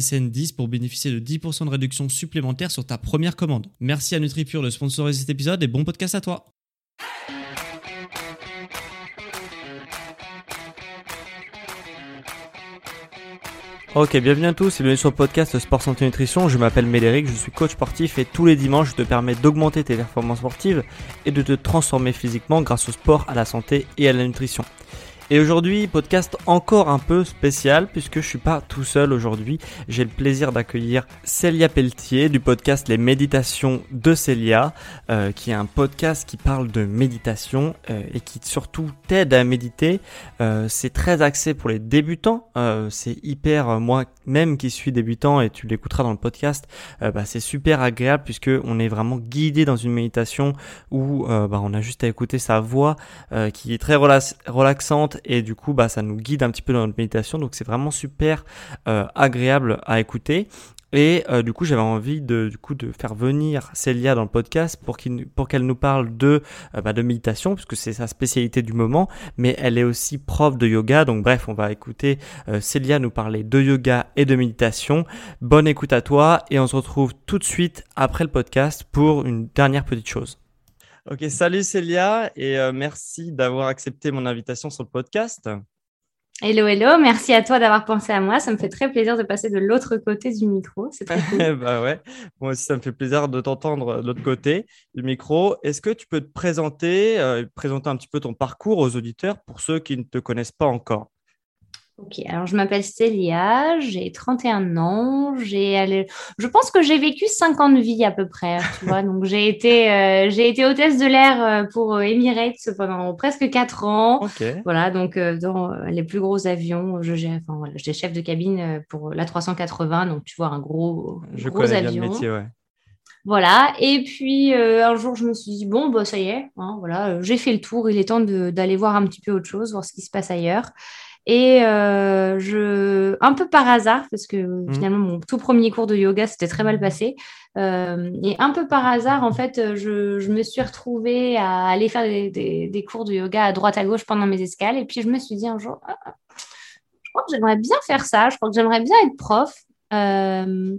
SSN 10 pour bénéficier de 10% de réduction supplémentaire sur ta première commande. Merci à NutriPure de sponsoriser cet épisode et bon podcast à toi. Ok, bienvenue à tous et bienvenue sur le podcast Sport Santé Nutrition. Je m'appelle Médéric, je suis coach sportif et tous les dimanches je te permets d'augmenter tes performances sportives et de te transformer physiquement grâce au sport, à la santé et à la nutrition. Et aujourd'hui, podcast encore un peu spécial puisque je suis pas tout seul aujourd'hui. J'ai le plaisir d'accueillir Célia Pelletier du podcast Les Méditations de Célia, euh, qui est un podcast qui parle de méditation euh, et qui surtout t'aide à méditer. Euh, c'est très axé pour les débutants. c'est hyper, moi même qui suis débutant et tu l'écouteras dans le podcast, bah, c'est super agréable puisque on est vraiment guidé dans une méditation où bah, on a juste à écouter sa voix qui est très relaxante et du coup bah ça nous guide un petit peu dans notre méditation donc c'est vraiment super euh, agréable à écouter et euh, du coup, j'avais envie de, faire venir Célia dans le podcast pour qu'elle pour qu'elle nous parle de, euh, bah, de méditation, puisque c'est sa spécialité du moment, mais elle est aussi prof de yoga. Donc bref, on va écouter Célia nous parler de yoga et de méditation. Bonne écoute à toi et on se retrouve tout de suite après le podcast pour une dernière petite chose. Ok, salut Célia et euh, merci d'avoir accepté mon invitation sur le podcast. Hello, hello, merci à toi d'avoir pensé à moi. Ça me fait très plaisir de passer de l'autre côté du micro. C'est très cool. bah ouais, moi aussi, ça me fait plaisir de t'entendre de l'autre côté du micro. Est-ce que tu peux te présenter, euh, présenter un petit peu ton parcours aux auditeurs pour ceux qui ne te connaissent pas encore? Ok, alors je m'appelle Célia, j'ai 31 ans, j'ai je pense que j'ai vécu 50 vies à peu près, tu vois. Donc j'ai été, euh, j'ai été hôtesse de l'air euh, pour euh, Emirates pendant presque 4 ans. Voilà, donc dans les plus gros avions, je, enfin, voilà, j'étais chef de cabine pour la 380, donc tu vois un gros, je gros connais avion. Bien le métier, ouais. Voilà, et puis un jour je me suis dit, bon, bah, ça y est, hein, voilà, j'ai fait le tour, il est temps d'aller voir un petit peu autre chose, voir ce qui se passe ailleurs. Et euh, je, un peu par hasard, parce que mmh. finalement, mon tout premier cours de yoga s'était très mal passé. Euh, et un peu par hasard, en fait, je, je, me suis retrouvée à aller faire des, des, cours de yoga à droite à gauche pendant mes escales. Et puis, je me suis dit un jour, ah, ah, je crois que j'aimerais bien faire ça. Je crois que j'aimerais bien être prof. Euh,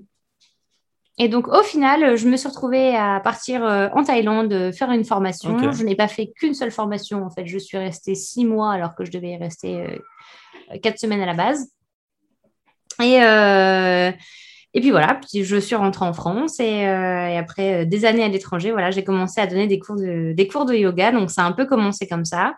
et donc, au final, je me suis retrouvée à partir en Thaïlande faire une formation. Je n'ai pas fait qu'une seule formation. En fait, je suis restée six mois alors que je devais y rester quatre semaines à la base. Et, euh, et puis voilà, puis je suis rentrée en France et, euh, après euh, des années à l'étranger, voilà, j'ai commencé à donner des cours de, des cours de yoga. Donc ça a un peu commencé comme ça.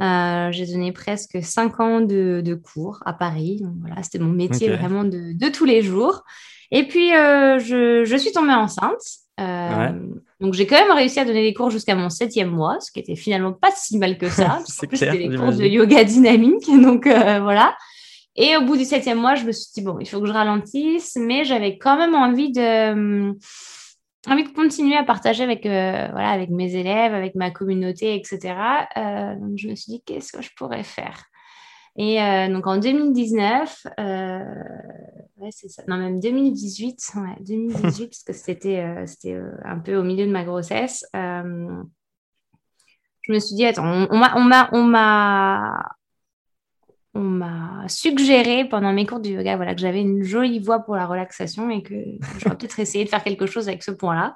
j'ai donné presque cinq ans de, cours à Paris. voilà, c'était mon métier vraiment de, de, tous les jours. Et puis, je, je, suis tombée enceinte. Donc, j'ai quand même réussi à donner des cours jusqu'à mon septième mois, ce qui était finalement pas si mal que ça. C'était des cours de yoga dynamique. Donc, euh, voilà. Et au bout du septième mois, je me suis dit, bon, il faut que je ralentisse, mais j'avais quand même envie de, euh, envie de continuer à partager avec, euh, voilà, avec mes élèves, avec ma communauté, etc. donc, je me suis dit, qu'est-ce que je pourrais faire? Et euh, donc en 2019, euh, ouais, c'est ça, non même 2018, ouais, 2018 parce que c'était euh, c'était un peu au milieu de ma grossesse. je me suis dit attends, on, m'a on m'a on m'a on m'a suggéré pendant mes cours de yoga voilà que j'avais une jolie voix pour la relaxation et que j'aurais peut-être essayé de faire quelque chose avec ce point-là.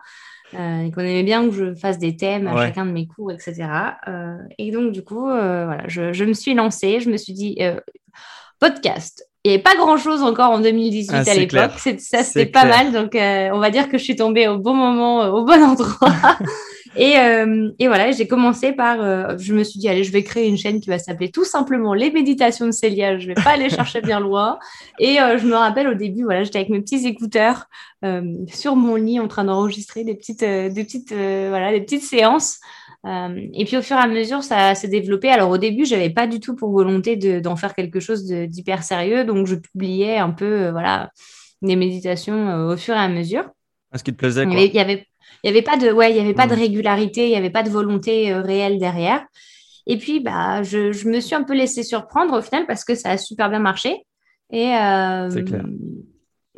Euh, et qu'on aimait bien que je fasse des thèmes à chacun de mes cours, etc. Euh, et donc, du coup, euh, voilà, je, je, me suis lancée, je me suis dit, podcast, il n'y avait pas grand-chose encore en 2018 Ah, à l'époque. Ça, c'était pas mal. Donc, euh, on va dire que je suis tombée au bon moment, euh, au bon endroit. Et, euh, et voilà, j'ai commencé par. euh, je me suis dit, allez, je vais créer une chaîne qui va s'appeler tout simplement Les Méditations de Célia. Je vais pas aller chercher bien loin. Et euh, je me rappelle au début, voilà, j'étais avec mes petits écouteurs sur mon lit en train d'enregistrer des petites, des petites, voilà, des petites séances. Et puis au fur et à mesure, ça s'est développé. Alors au début, j'avais pas du tout pour volonté de- d'en faire quelque chose d'hyper sérieux, donc je publiais un peu, voilà, des méditations au fur et à mesure. Ce qui te plaisait, quoi. il y avait, il y avait pas de, ouais, il y avait pas de Mm. régularité, il y avait pas de volonté euh, réelle derrière. Et puis, bah, je, je me suis un peu laissée surprendre au final parce que ça a super bien marché. Et euh, clair.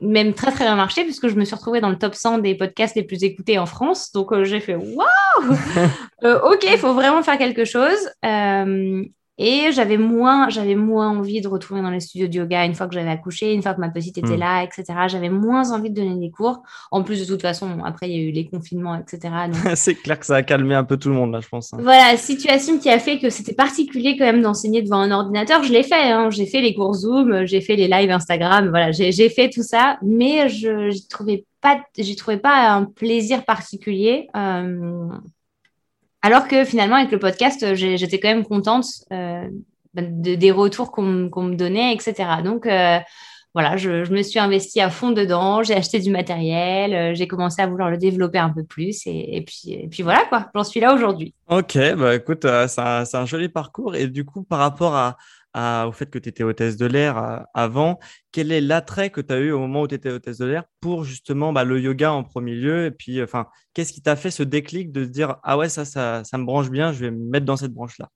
même très très bien marché puisque je me suis retrouvée dans le top 100 des podcasts les plus écoutés en France. Donc euh, j'ai fait waouh, Euh, ok, il faut vraiment faire quelque chose. Et j'avais moins, j'avais moins envie de retourner dans les studios de yoga une fois que j'avais accouché, une fois que ma petite était Mm. là, etc. J'avais moins envie de donner des cours. En plus, de toute façon, après, il y a eu les confinements, etc. Donc, c'est clair que ça a calmé un peu tout le monde, là, je pense. hein. voilà, situation qui a fait que c'était particulier quand même d'enseigner devant un ordinateur. Je l'ai fait, hein. j'ai fait les cours Zoom, j'ai fait les lives Instagram, voilà, j'ai j'ai fait tout ça, mais je j'y trouvais pas, j'y trouvais pas un plaisir particulier. euh, alors que finalement, avec le podcast, j'ai- j'étais quand même contente euh, de- des retours qu'on me- donnait, etc. Donc, euh, voilà, je, me suis investie à fond dedans, j'ai acheté du matériel, euh, j'ai commencé à vouloir le développer un peu plus, et, puis, voilà, quoi, j'en suis là aujourd'hui. Ok, bah écoute, euh, c'est un joli parcours. Et du coup, par rapport à, au fait que tu étais hôtesse de l'air euh, avant, quel est l'attrait que tu as eu au moment où tu étais hôtesse de l'air pour justement bah, le yoga en premier lieu? Et puis, enfin, qu'est-ce qui t'a fait ce déclic de se dire, ah ouais, ça, ça, ça me branche bien, je vais me mettre dans cette branche-là?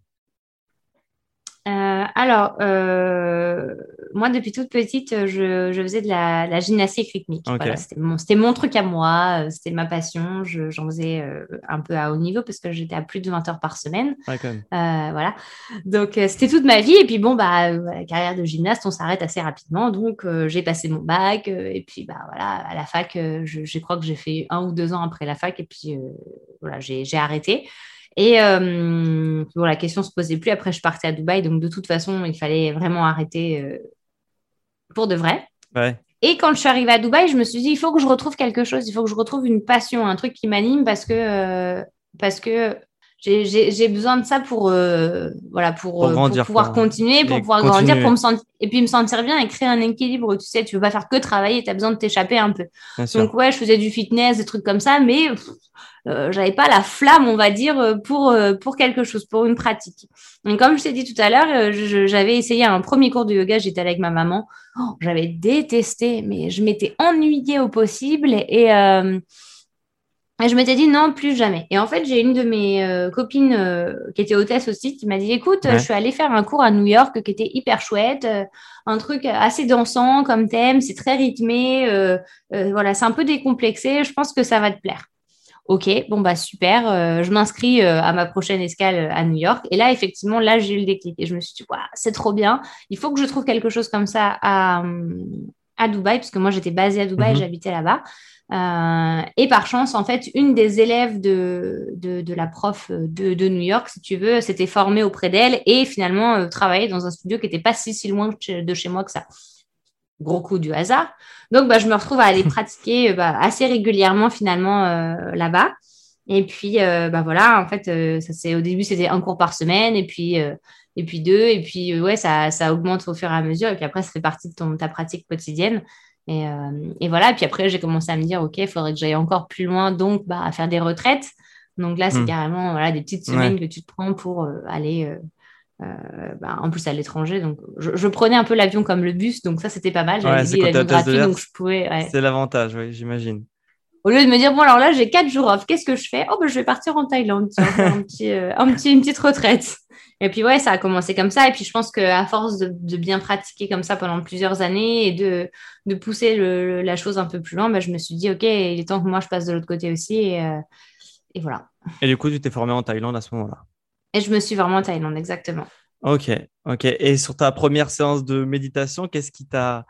Euh, alors, euh, moi, depuis toute petite, je, je faisais de la, la gymnastique rythmique. Voilà, c'était mon, c'était mon truc à moi, euh, c'était ma passion. Je- j'en faisais euh, un peu à haut niveau parce que j'étais à plus de 20 heures par semaine. Ouais, quand même. Euh, voilà. Donc, euh, c'était toute ma vie. Et puis, bon, bah, euh, la carrière de gymnaste, on s'arrête assez rapidement. Donc, euh, j'ai passé mon bac. euh, et puis, bah, voilà, à la fac, euh, je, je crois que j'ai fait un ou deux ans après la fac. Et puis, euh, voilà, j'ai j'ai arrêté. Et euh, bon, la question se posait plus. Après, je partais à Dubaï. Donc, de toute façon, il fallait vraiment arrêter euh, pour de vrai. Ouais, Et quand je suis arrivée à Dubaï, je me suis dit, il faut que je retrouve quelque chose, il faut que je retrouve une passion, un truc qui m'anime parce que, euh, parce que j'ai- besoin de ça pour, euh, voilà, pour, Pour euh, pour pouvoir continuer, pour pouvoir continuer. grandir, pour me sentir, et puis me sentir bien et créer un équilibre. Tu sais, tu veux pas faire que travailler, tu as besoin de t'échapper un peu. bien sûr. Donc, ouais, je faisais du fitness, des trucs comme ça, mais euh, j'avais pas la flamme, on va dire, euh, pour, euh, pour quelque chose, pour une pratique. Donc, comme je t'ai dit tout à l'heure, j'avais essayé un premier cours de yoga, j'étais avec ma maman. Oh, j'avais détesté, mais je m'étais ennuyée au possible et, euh, et je m'étais dit non, plus jamais. Et en fait, j'ai une de mes euh, copines euh, qui était hôtesse aussi qui m'a dit écoute, Ouais. je suis allée faire un cours à New York qui était hyper chouette, euh, un truc assez dansant comme thème, c'est très rythmé, voilà, c'est un peu décomplexé, je pense que ça va te plaire. Ok, bon bah super, je m'inscris à ma prochaine escale à New York. Et là, effectivement, là, j'ai eu le déclic et je me suis dit, c'est trop bien. Il faut que je trouve quelque chose comme ça à, hum, à Dubaï, parce que moi, j'étais basée à Dubaï, Mhm. j'habitais là-bas. Euh, et par chance, en fait, une des élèves de, de, de la prof de, de New York, si tu veux, s'était formée auprès d'elle et finalement euh, travaillait dans un studio qui n'était pas si, si loin de chez- moi que ça. Gros coup du hasard. Donc, bah, je me retrouve à aller pratiquer euh, bah, assez régulièrement finalement euh, là-bas. Et puis, bah, voilà, en fait, ça, c'est, au début, c'était un cours par semaine et puis, et puis deux. Et puis, ouais, ça, ça augmente au fur et à mesure. Et puis après, ça fait partie de ton, ta pratique quotidienne. Et, euh, et voilà, et puis après, j'ai commencé à me dire, OK, il faudrait que j'aille encore plus loin, donc bah, à faire des retraites. Donc là, c'est Hmm. carrément voilà, des petites semaines que tu te prends pour euh, aller, euh, euh, bah, en plus à l'étranger. Donc je, je prenais un peu l'avion comme le bus, donc ça, c'était pas mal. J'avais Ouais, l'air, donc je pouvais. ouais. C'est l'avantage, oui, j'imagine. Au lieu de me dire, bon, alors là, j'ai quatre jours off, qu'est-ce que je fais? Oh, ben, je vais partir en Thaïlande, tiens, faire un petit, euh, un petit, une petite retraite. Et puis, ouais, ça a commencé comme ça. Et puis, je pense qu'à force de, de bien pratiquer comme ça pendant plusieurs années et de, de pousser le- la chose un peu plus loin, ben, je me suis dit, OK, il est temps que moi, je passe de l'autre côté aussi. Et, euh, et voilà. Et du coup, tu t'es formé en Thaïlande à ce moment-là? Et je me suis vraiment en Thaïlande, exactement. Ok, ok. Et sur ta première séance de méditation, qu'est-ce qui t'a.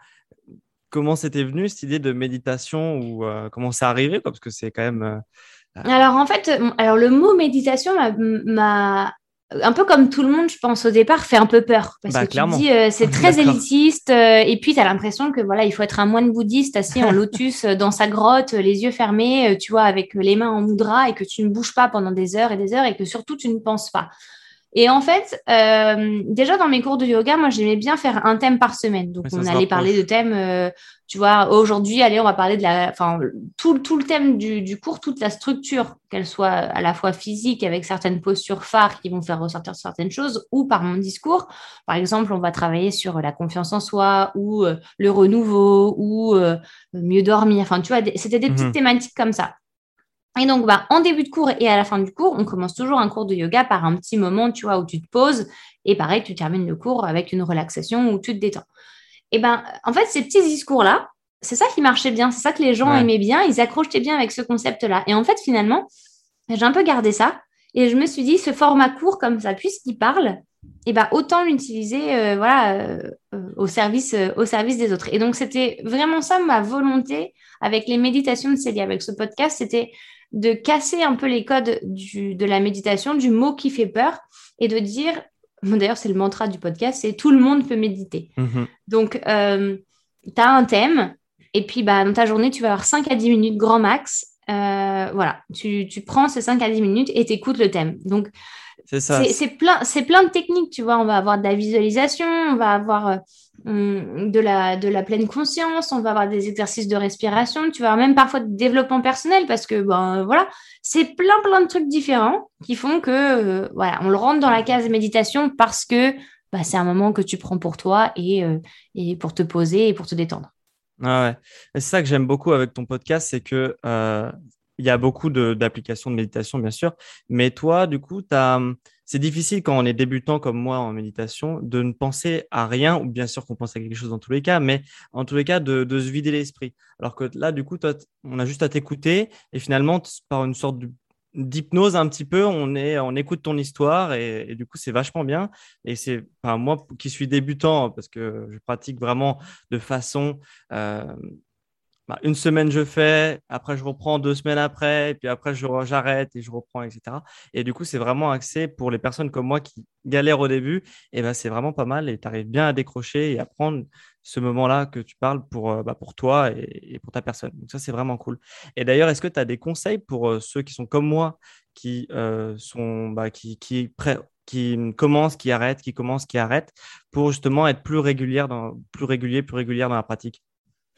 Comment c'était venu cette idée de méditation ou euh, comment c'est arrivé quoi? Parce que c'est quand même. euh, Alors, en fait, euh, alors, le mot méditation m'a- un peu comme tout le monde, je pense, au départ, fait un peu peur. Parce Bah, que clairement. tu te dis, euh, c'est très élitiste. euh, et puis, tu as l'impression que voilà, il faut être un moine bouddhiste assis en lotus euh, dans sa grotte, euh, les yeux fermés, euh, tu vois, avec les mains en mudra et que tu ne bouges pas pendant des heures et des heures et que surtout, tu ne penses pas. Et en fait, euh, déjà dans mes cours de yoga, moi, j'aimais bien faire un thème par semaine. Donc, on allait parler de thèmes, euh, tu vois, aujourd'hui, allez, on va parler de la, enfin, tout, tout le thème du, du cours, toute la structure, qu'elle soit à la fois physique avec certaines postures phares qui vont faire ressortir certaines choses, ou par mon discours. Par exemple, on va travailler sur la confiance en soi, ou euh, le renouveau, ou euh, mieux dormir. Enfin, tu vois, c'était des petites Mhm. thématiques comme ça. Et donc, bah, en début de cours et à la fin du cours, on commence toujours un cours de yoga par un petit moment, tu vois, où tu te poses. Et pareil, tu termines le cours avec une relaxation où tu te détends. Et ben, en fait, ces petits discours-là, c'est ça qui marchait bien. C'est ça que les gens Ouais. aimaient bien. Ils accrochaient bien avec ce concept-là. Et en fait, finalement, j'ai un peu gardé ça. Et je me suis dit, ce format court comme ça, puisqu'il parle, et ben, autant l'utiliser euh, voilà, euh, euh, au, service, euh, au service des autres. Et donc, c'était vraiment ça ma volonté avec les méditations de Célia, avec ce podcast, c'était de casser un peu les codes du, de la méditation, du mot qui fait peur, et de dire, bon, d'ailleurs c'est le mantra du podcast, c'est tout le monde peut méditer. Mhm. Donc, euh, tu as un thème, et puis bah, dans ta journée, tu vas avoir 5 à 10 minutes grand max. Euh, voilà, tu, tu prends ces 5 à 10 minutes et tu écoutes le thème. Donc, C'est ça. c'est c'est plein, plein de techniques, tu vois. On va avoir de la visualisation, on va avoir euh, de, la, de la pleine conscience, on va avoir des exercices de respiration, tu vas avoir même parfois de développement personnel parce que, ben voilà, c'est plein, plein de trucs différents qui font que, euh, voilà, on le rentre dans la case méditation parce que bah, c'est un moment que tu prends pour toi et, euh, et pour te poser et pour te détendre. Ah C'est ça que j'aime beaucoup avec ton podcast, c'est que euh, il y a beaucoup de- d'applications de méditation, bien sûr, mais toi, du coup, t'as, c'est difficile quand on est débutant comme moi en méditation de ne penser à rien, ou bien sûr qu'on pense à quelque chose dans tous les cas, mais en tous les cas de, se vider l'esprit. Alors que là, du coup, on a juste à t'écouter et finalement, par une sorte d'hypnose un petit peu, on est, on écoute ton histoire et, du coup, c'est vachement bien. Et c'est, moi qui suis débutant, parce que je pratique vraiment de façon euh, bah, une semaine je fais, après je reprends deux semaines après, puis après j'arrête et je reprends, etc. Et du coup, c'est vraiment axé pour les personnes comme moi qui galèrent au début, et ben c'est vraiment pas mal et tu arrives bien à décrocher et à prendre ce moment-là que tu parles pour, euh, bah, pour toi et, pour ta personne. Donc ça, c'est vraiment cool. Et d'ailleurs, est-ce que tu as des conseils pour euh, ceux qui sont comme moi, qui euh, sont bah, qui, qui, qui commencent, qui arrêtent, qui commencent, qui arrêtent, pour justement être plus régulière dans, plus régulier, plus régulière dans la pratique?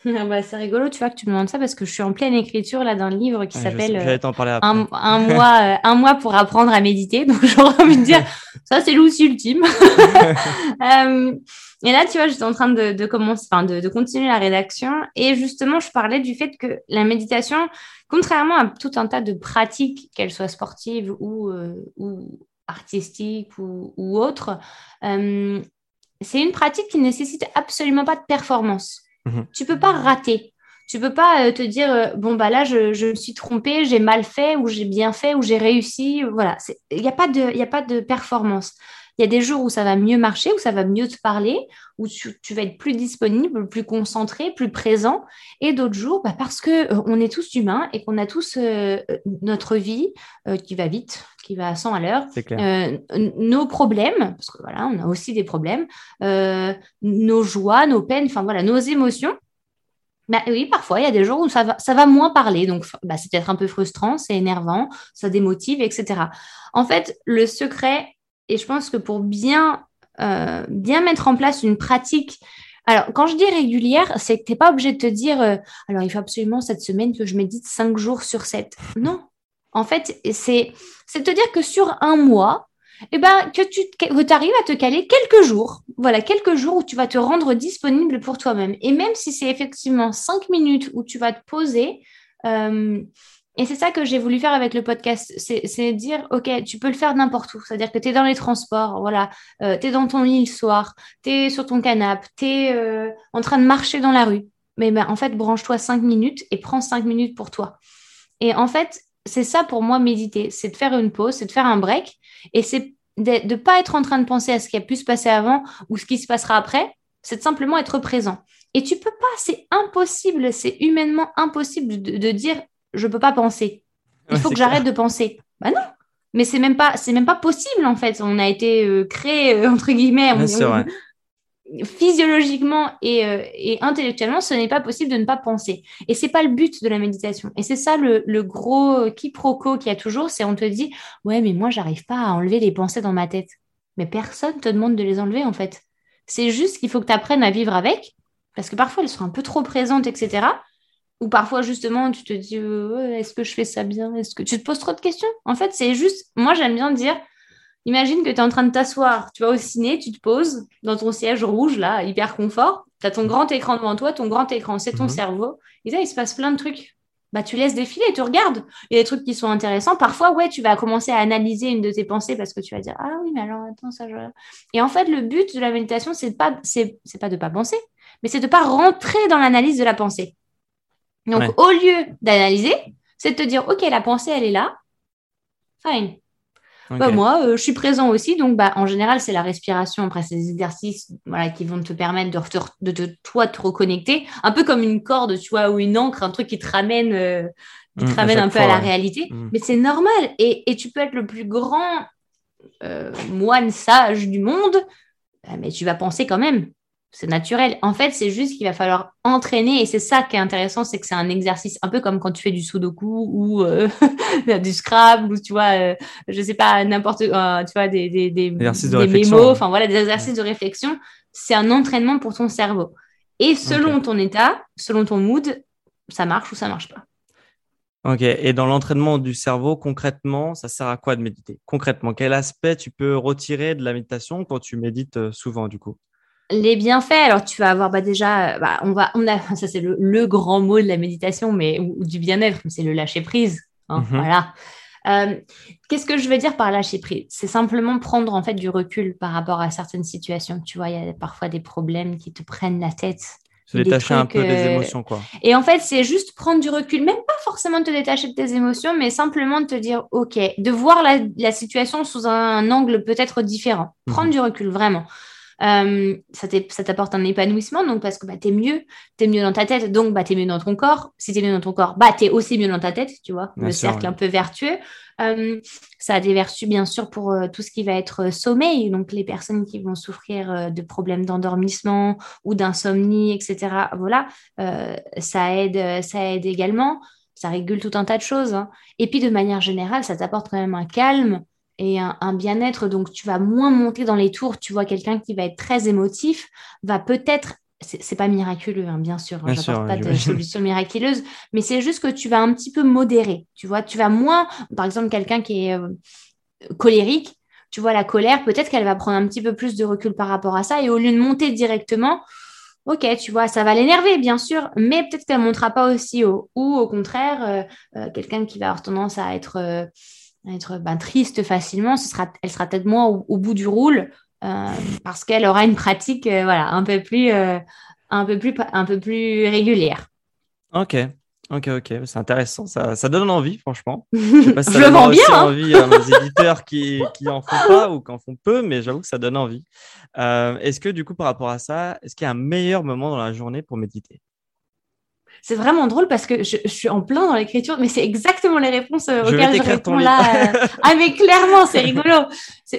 Ah bah, c'est rigolo, tu vois, que tu me demandes ça parce que je suis en pleine écriture là d'un livre qui Ouais, s'appelle euh, un, un mois, euh, un mois pour apprendre à méditer. Donc, j'aurais envie de dire, ça, c'est l'outil ultime. Euh, et là, tu vois, j'étais en train de, de commencer, enfin, de, de continuer la rédaction. Et justement, je parlais du fait que la méditation, contrairement à tout un tas de pratiques, qu'elles soient sportives ou, euh, ou artistiques ou, ou autres, c'est une pratique qui ne nécessite absolument pas de performance. Mhm. Tu peux pas rater. Tu peux pas euh, te dire euh, bon bah là je, me suis trompée, j'ai mal fait ou j'ai bien fait ou j'ai réussi. Voilà, il n'y a pas de performance. Il y a des jours où ça va mieux marcher, où ça va mieux te parler, où tu, tu vas être plus disponible, plus concentré, plus présent, et d'autres jours bah, parce que euh, on est tous humains et qu'on a tous euh, euh, notre vie euh, qui va vite, qui va à 100 à l'heure, nos problèmes, parce que voilà, on a aussi des problèmes, nos joies, nos peines, enfin voilà, nos émotions. Bah oui, parfois, il y a des jours où ça va, ça va moins parler. Donc, bah, c'est peut-être un peu frustrant, c'est énervant, ça démotive, etc. En fait, le secret, et je pense que pour bien, euh, bien mettre en place une pratique, alors quand je dis régulière, c'est que tu n'es pas obligé de te dire, euh, alors il faut absolument cette semaine que je médite 5 jours sur 7. Non. En fait, c'est c'est te dire que sur un mois, eh ben, que tu arrives à te caler quelques jours. Voilà, quelques jours où tu vas te rendre disponible pour toi-même. Et même si c'est effectivement cinq minutes où tu vas te poser, euh, et c'est ça que j'ai voulu faire avec le podcast, c'est dire, OK, tu peux le faire n'importe où. C'est-à-dire que tu es dans les transports, voilà, euh, tu es dans ton lit le soir, tu es sur ton canapé, tu es euh, en train de marcher dans la rue. Mais ben, en fait, branche-toi cinq minutes et prends cinq minutes pour toi. Et en fait, c'est ça pour moi méditer, c'est de faire une pause, c'est de faire un break, et c'est de ne pas être en train de penser à ce qui a pu se passer avant ou ce qui se passera après, c'est de simplement être présent. Et tu peux pas, c'est impossible, c'est humainement impossible de dire je peux pas penser. Il Ouais, faut que j'arrête de penser. Bah non, mais c'est même pas c'est même pas possible en fait. On a été euh, créé euh, entre guillemets physiologiquement et, euh, et, intellectuellement, ce n'est pas possible de ne pas penser. Et c'est pas le but de la méditation. Et c'est ça le, le gros quiproquo qu'il y a toujours, c'est on te dit ouais mais moi j'arrive pas à enlever les pensées dans ma tête. Mais personne te demande de les enlever en fait. C'est juste qu'il faut que tu apprennes à vivre avec, parce que parfois elles sont un peu trop présentes, etc. Ou parfois, justement, tu te dis est-ce que je fais ça bien? Est-ce que tu te poses trop de questions? En fait, c'est juste, moi, j'aime bien dire imagine que tu es en train de t'asseoir, tu vas au ciné, tu te poses dans ton siège rouge, là, hyper confort. Tu as ton grand écran devant toi, ton grand écran, c'est ton mhm. cerveau. Et là, il se passe plein de trucs. Bah, tu laisses défiler, tu regardes. Il y a des trucs qui sont intéressants. Parfois, ouais, tu vas commencer à analyser une de tes pensées parce que tu vas dire Ah oui, mais alors attends, ça je. Et en fait, le but de la méditation, c'est pas, c'est, pas de pas penser, mais c'est de pas rentrer dans l'analyse de la pensée. Donc, au lieu d'analyser, c'est de te dire, OK, la pensée, elle est là. Fine. Bah, moi, euh, je suis présent aussi. Donc, bah, en général, c'est la respiration. Après, c'est des exercices voilà, qui vont te permettre de, de, toi te reconnecter. Un peu comme une corde, tu vois, ou une encre, un truc qui te ramène, euh, qui te mmh, ramène un peu à la réalité. Mmh. Mais c'est normal. Et, et, tu peux être le plus grand euh, moine sage du monde, bah, mais tu vas penser quand même c'est naturel. En fait, c'est juste qu'il va falloir entraîner et c'est ça qui est intéressant, c'est que c'est un exercice un peu comme quand tu fais du sudoku ou euh, du scrabble ou tu vois, euh, je sais pas n'importe quoi, euh, tu vois des des des, des mémos, enfin voilà des exercices de réflexion. C'est un entraînement pour ton cerveau. Et selon ton état, selon ton mood, ça marche ou ça marche pas. Ok. Et dans l'entraînement du cerveau, concrètement, ça sert à quoi de méditer? Concrètement, quel aspect tu peux retirer de la méditation quand tu médites souvent du coup? Les bienfaits, alors tu vas avoir bah, déjà, bah, on va, on a, ça c'est le, grand mot de la méditation, mais ou, du bien-être, c'est le lâcher prise. Hein, mhm. Voilà. Euh, qu'est-ce que je veux dire par lâcher prise? C'est simplement prendre en fait du recul par rapport à certaines situations. Tu vois, il y a parfois des problèmes qui te prennent la tête. Se détacher un peu des euh, émotions, quoi. Et en fait, c'est juste prendre du recul, même pas forcément te détacher de tes émotions, mais simplement de te dire, ok, de voir la, situation sous un, angle peut-être différent. Prendre mhm. du recul, vraiment. Euh, ça t'apporte un épanouissement, donc parce que bah, tu es mieux, tu es mieux dans ta tête, donc bah, tu es mieux dans ton corps. Si tu es mieux dans ton corps, bah, tu es aussi mieux dans ta tête, tu vois, le cercle un peu vertueux. Euh, ça a des vertus, bien sûr, pour euh, tout ce qui va être sommeil, donc les personnes qui vont souffrir de problèmes d'endormissement ou d'insomnie, etc. Voilà, ça, aide, ça aide également. Ça régule tout un tas de choses. Hein. Et puis, de manière générale, ça t'apporte quand même un calme et un, bien-être. Donc, tu vas moins monter dans les tours. Tu vois, quelqu'un qui va être très émotif va peut-être. C'est pas miraculeux, hein, bien sûr. Hein, pas de solution miraculeuse, mais c'est juste que tu vas un petit peu modérer. Tu vois, tu vas moins. Par exemple, quelqu'un qui est euh, colérique, tu vois, la colère, peut-être qu'elle va prendre un petit peu plus de recul par rapport à ça. Et au lieu de monter directement, ok, tu vois, ça va l'énerver, bien sûr, mais peut-être qu'elle ne montera pas aussi haut. Ou au contraire, euh, euh, quelqu'un qui va avoir tendance à être être ben, triste facilement, ce sera, elle sera peut-être moins au, bout du roule euh, parce qu'elle aura une pratique euh, voilà, un, peu plus, euh, un, peu plus, un peu plus régulière. Ok, ok, ok, c'est intéressant, ça, ça, donne envie, franchement. Je sais pas si ça Je donne bien, hein. envie à nos éditeurs qui, qui en font pas ou qui en font peu, mais j'avoue que ça donne envie. est-ce que du coup, par rapport à ça, est-ce qu'il y a un meilleur moment dans la journée pour méditer? C'est vraiment drôle parce que je, suis en plein dans l'écriture, mais c'est exactement les réponses euh, auxquelles je réponds là. Euh. ah, mais clairement, c'est rigolo.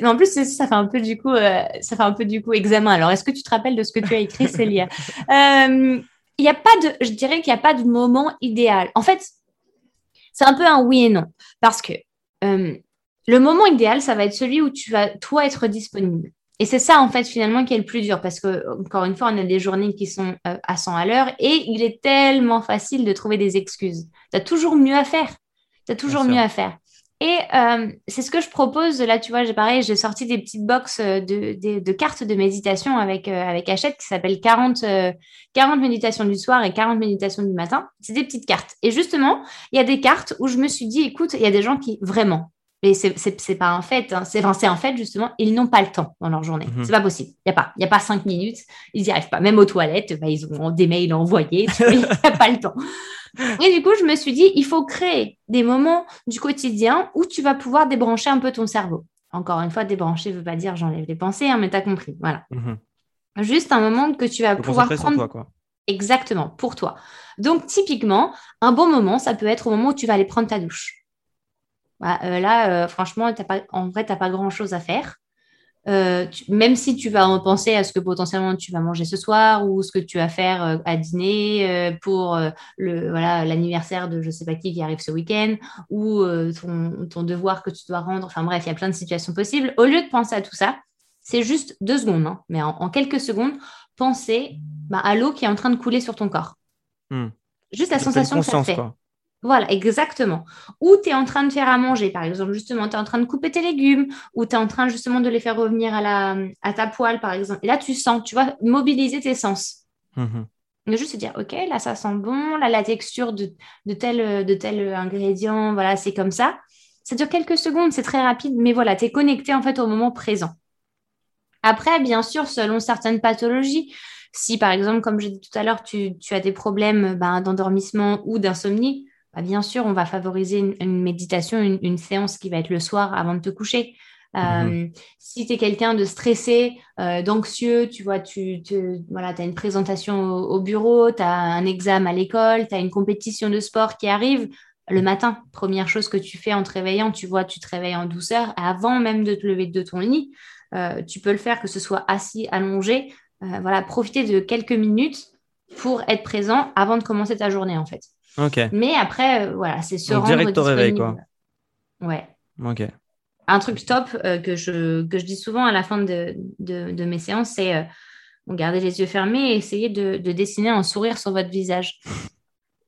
En plus, ça fait un peu du coup, euh, ça fait un peu du coup examen. Alors, est-ce que tu te rappelles de ce que tu as écrit, Célia Il n'y a pas de, je dirais qu'il n'y a pas de moment idéal. En fait, c'est un peu un oui et non parce que le moment idéal, ça va être celui où tu vas toi être disponible. Et c'est ça, en fait, finalement, qui est le plus dur, parce que, encore une fois, on a des journées qui sont euh, à 100 à l'heure, et il est tellement facile de trouver des excuses. Tu as toujours mieux à faire. Tu as toujours mieux à faire. Et euh, c'est ce que je propose. Là, tu vois, j'ai pareil, j'ai sorti des petites boxes de, de, cartes de méditation avec, euh, avec Hachette qui s'appelle 40, 40 méditations du soir et 40 méditations du matin. C'est des petites cartes. Et justement, il y a des cartes où je me suis dit, écoute, il y a des gens qui, vraiment, mais c'est pas un fait, hein. c'est un fait justement, ils n'ont pas le temps dans leur journée. Mhm. C'est pas possible. Il n'y a pas, il a pas cinq minutes, ils n'y arrivent pas. Même aux toilettes, bah, ils ont des mails envoyés, il n'y a pas le temps. Et du coup, je me suis dit, il faut créer des moments du quotidien où tu vas pouvoir débrancher un peu ton cerveau. Encore une fois, débrancher ne veut pas dire j'enlève les pensées, hein, mais tu as compris. Voilà. Mhm. Juste un moment que tu vas pouvoir prendre. Toi, quoi. Exactement, pour toi. Donc, typiquement, un bon moment, ça peut être au moment où tu vas aller prendre ta douche Bah, là, franchement, pas, en vrai, tu n'as pas grand-chose à faire. Euh, même si tu vas penser à ce que potentiellement tu vas manger ce soir ou ce que tu vas faire euh, à dîner euh, pour le voilà l'anniversaire de je sais pas qui qui arrive ce week-end ou ton, ton, devoir que tu dois rendre. Enfin bref, il y a plein de situations possibles. Au lieu de penser à tout ça, c'est juste deux secondes, hein, mais en, quelques secondes, penser bah, à l'eau qui est en train de couler sur ton corps. Hmm. Juste la sensation que ça fait. Voilà, exactement. Ou tu es en train de faire à manger, par exemple, justement, tu es en train de couper tes légumes, ou tu es en train justement de les faire revenir à, la, à ta poêle, par exemple. Et là, tu sens, tu vas mobiliser tes sens. Mm Juste se dire, OK, là, ça sent bon, là, la texture de, de, tel, de tel ingrédient, voilà, c'est comme ça. Ça dure quelques secondes, c'est très rapide, mais voilà, tu es connecté en fait au moment présent. Après, bien sûr, selon certaines pathologies, si par exemple, comme j'ai dit tout à l'heure, tu, tu, as des problèmes ben, d'endormissement ou d'insomnie, bah, bien sûr, on va favoriser une, méditation, une, séance qui va être le soir avant de te coucher. Mhm. Euh, si tu es quelqu'un de stressé, euh, d'anxieux, tu vois, tu voilà, as une présentation au, bureau, tu as un examen à l'école, tu as une compétition de sport qui arrive, le matin, première chose que tu fais en te réveillant, tu vois, tu te réveilles en douceur avant même de te lever de ton lit. Euh, tu peux le faire que ce soit assis, allongé. voilà, profiter de quelques minutes pour être présent avant de commencer ta journée, en fait. Mais après, euh, voilà, c'est se rendre direct au réveil, quoi. Ouais. Ok. Un truc top euh, que, je, que je dis souvent à la fin de, de, mes séances, c'est euh, garder les yeux fermés et essayer de, de, dessiner un sourire sur votre visage.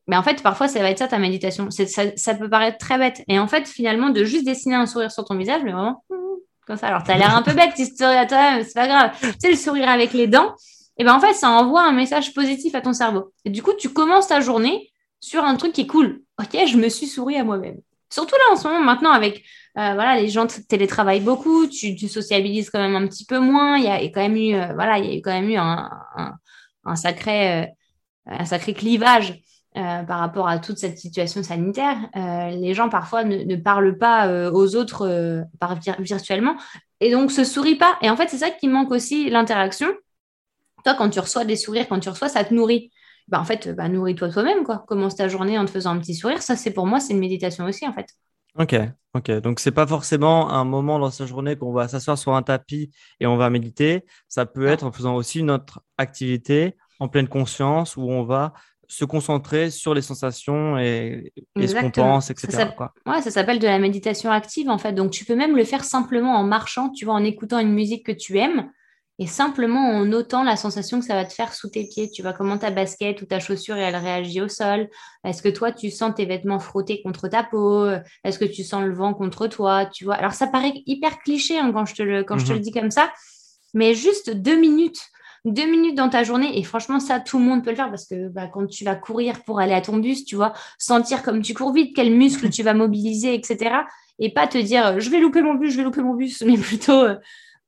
Mais en fait, parfois, ça va être ça ta méditation. Ça, ça, peut paraître très bête. Et en fait, finalement, de juste dessiner un sourire sur ton visage, mais vraiment, comme ça. Alors, tu as l'air un peu bête, tu souris à toi c'est pas grave. Tu sais, le sourire avec les dents, et ben en fait, ça envoie un message positif à ton cerveau. Et du coup, tu commences ta journée sur un truc qui est cool. Ok, je me suis souri à moi-même. Surtout là en ce moment, maintenant, avec euh, voilà, les gens télétravaillent beaucoup, tu, tu, sociabilises quand même un petit peu moins. Il y a quand même eu, euh, voilà, il y a quand même eu un, un, sacré, euh, un sacré clivage par rapport à toute cette situation sanitaire. les gens parfois ne, parlent pas aux autres par virtuellement et donc se sourient pas. Et en fait, c'est ça qui manque aussi l'interaction. Toi, quand tu reçois des sourires, quand tu reçois, ça te nourrit. Bah, en fait, bah, nourris-toi toi-même, quoi. Commence ta journée en te faisant un petit sourire. Ça, c'est pour moi, c'est une méditation aussi, en fait. Ok, ok. Donc, c'est pas forcément un moment dans sa journée qu'on va s'asseoir sur un tapis et on va méditer. Ça peut être en faisant aussi une autre activité en pleine conscience où on va se concentrer sur les sensations et, ce qu'on pense, etc. Ça, quoi. Ouais, ça s'appelle de la méditation active, en fait. Donc, tu peux même le faire simplement en marchant, tu vois, en écoutant une musique que tu aimes et simplement en notant la sensation que ça va te faire sous tes pieds. Tu vois comment ta basket ou ta chaussure elle réagit au sol. Est-ce que toi tu sens tes vêtements frottés contre ta peau? Est-ce que tu sens le vent contre toi? Tu vois? Alors ça paraît hyper cliché hein, quand je te le quand je te le mhm. dis comme ça, mais juste deux minutes. Deux minutes dans ta journée, et franchement, ça, tout le monde peut le faire parce que bah, quand tu vas courir pour aller à ton bus, tu vois, sentir comme tu cours vite, quels muscles tu vas mobiliser, etc. Et pas te dire, je vais louper mon bus, je vais louper mon bus, mais plutôt,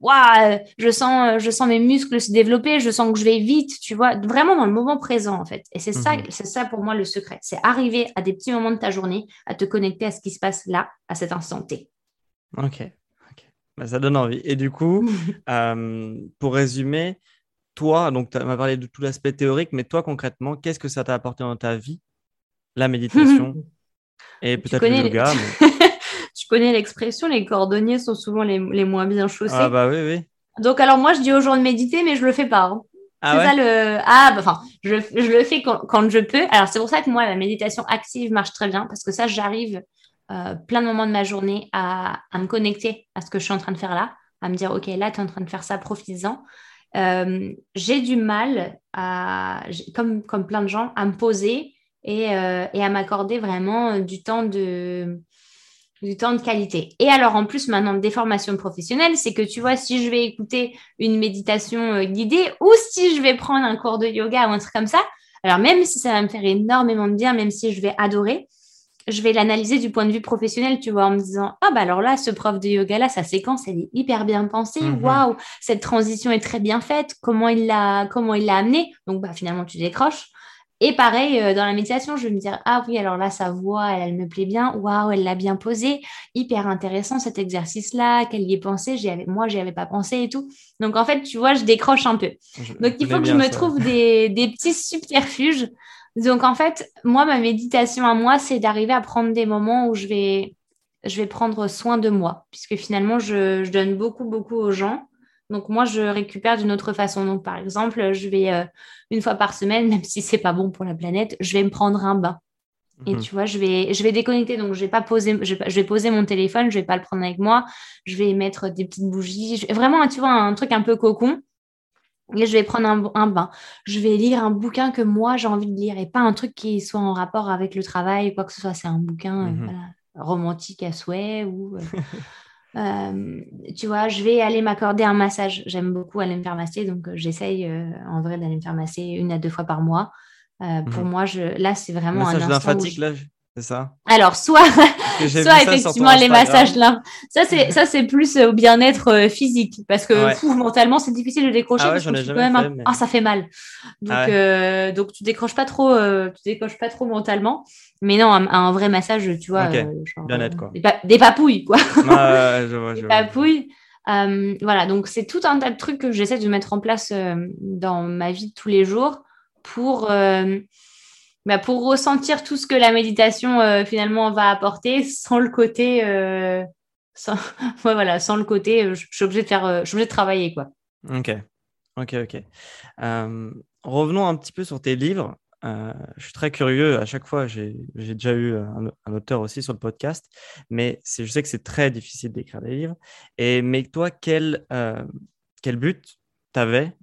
waouh, je sens, je sens mes muscles se développer, je sens que je vais vite, tu vois, vraiment dans le moment présent en fait. Et c'est ça, mhm. c'est ça pour moi le secret, c'est arriver à des petits moments de ta journée à te connecter à ce qui se passe là, à cet instant T. Ok, ok, bah, ça donne envie. Et du coup, euh, pour résumer, toi, donc tu m'as parlé de tout l'aspect théorique, mais toi concrètement, qu'est-ce que ça t'a apporté dans ta vie, la méditation et peut-être le yoga connais l'expression, les cordonniers sont souvent les, moins bien chaussés. Ah bah oui, oui. Donc alors moi, je dis aux gens de méditer, mais je le fais pas. Hein. Ah c'est ça le. Ah, bah, enfin, je, je, le fais quand, je peux. Alors, c'est pour ça que moi, la méditation active marche très bien parce que ça, j'arrive euh, plein de moments de ma journée à, à, me connecter à ce que je suis en train de faire là, à me dire, OK, là, tu es en train de faire ça, profites-en. Euh, j'ai du mal, à, comme, comme plein de gens, à me poser et, euh, et à m'accorder vraiment du temps de, du temps de qualité. Et alors, en plus, maintenant, des formations professionnelles, c'est que tu vois, si je vais écouter une méditation euh, guidée ou si je vais prendre un cours de yoga ou un truc comme ça, alors même si ça va me faire énormément de bien, même si je vais adorer, je vais l'analyser du point de vue professionnel, tu vois, en me disant, ah bah alors là, ce prof de yoga là, sa séquence, elle est hyper bien pensée, mhm. waouh, cette transition est très bien faite, comment il l'a, comment il l'a amené. Donc bah finalement, tu décroches. Et pareil, euh, dans la méditation, je vais me dire, ah oui, alors là, sa voix, elle, me plaît bien. Waouh, elle l'a bien posée. Hyper intéressant cet exercice-là, qu'elle y ait pensé. J'y avais, moi, j'y avais pas pensé et tout. Donc, en fait, tu vois, je décroche un peu. Donc, il faut que je me trouve des, des petits subterfuges. Donc, en fait, moi, ma méditation à moi, c'est d'arriver à prendre des moments où je vais je vais prendre soin de moi, puisque finalement, je, donne beaucoup, beaucoup aux gens. Donc moi, je récupère d'une autre façon. Donc par exemple, je vais euh, une fois par semaine, même si c'est pas bon pour la planète, je vais me prendre un bain. Et mhm. tu vois, je vais, je vais déconnecter. Donc, je vais pas poser, je vais, poser mon téléphone, je vais pas le prendre avec moi. Je vais mettre des petites bougies. Vraiment, tu vois, un truc un peu cocon. Et je vais prendre un, bain. Je vais lire un bouquin que moi, j'ai envie de lire et pas un truc qui soit en rapport avec le travail, quoi que ce soit. C'est un bouquin euh, mhm. romantique à souhait ou. Euh, euh, tu vois, je vais aller m'accorder un massage. J'aime beaucoup aller me faire masser, donc j'essaye en vrai d'aller me faire masser une à deux fois par mois. pour mhm. moi, je... là, c'est vraiment un instant. là, c'est ça? Alors, soit, soit effectivement les massages là. Ça, c'est, ça, c'est plus au bien-être euh, physique parce que mentalement, c'est difficile de décrocher. Ah, parce que même ah, ça fait mal. Donc, ah euh, donc tu décroches pas trop, euh, tu décroches pas trop mentalement. Mais non, un, vrai massage, tu vois. bien-être, quoi. Des, papouilles, quoi. des papouilles. voilà, donc c'est tout un tas de trucs que j'essaie de mettre en place dans ma vie de tous les jours pour bah, pour ressentir tout ce que la méditation euh, finalement va apporter sans le côté euh, sans, voilà sans le côté euh, je suis obligée de faire je suis de travailler quoi. Ok. Ok ok. Revenons un petit peu sur tes livres. Je suis très curieux. À chaque fois j'ai déjà eu un, auteur aussi sur le podcast mais je sais que c'est très difficile d'écrire des livres. Et mais toi quel quel but tu avais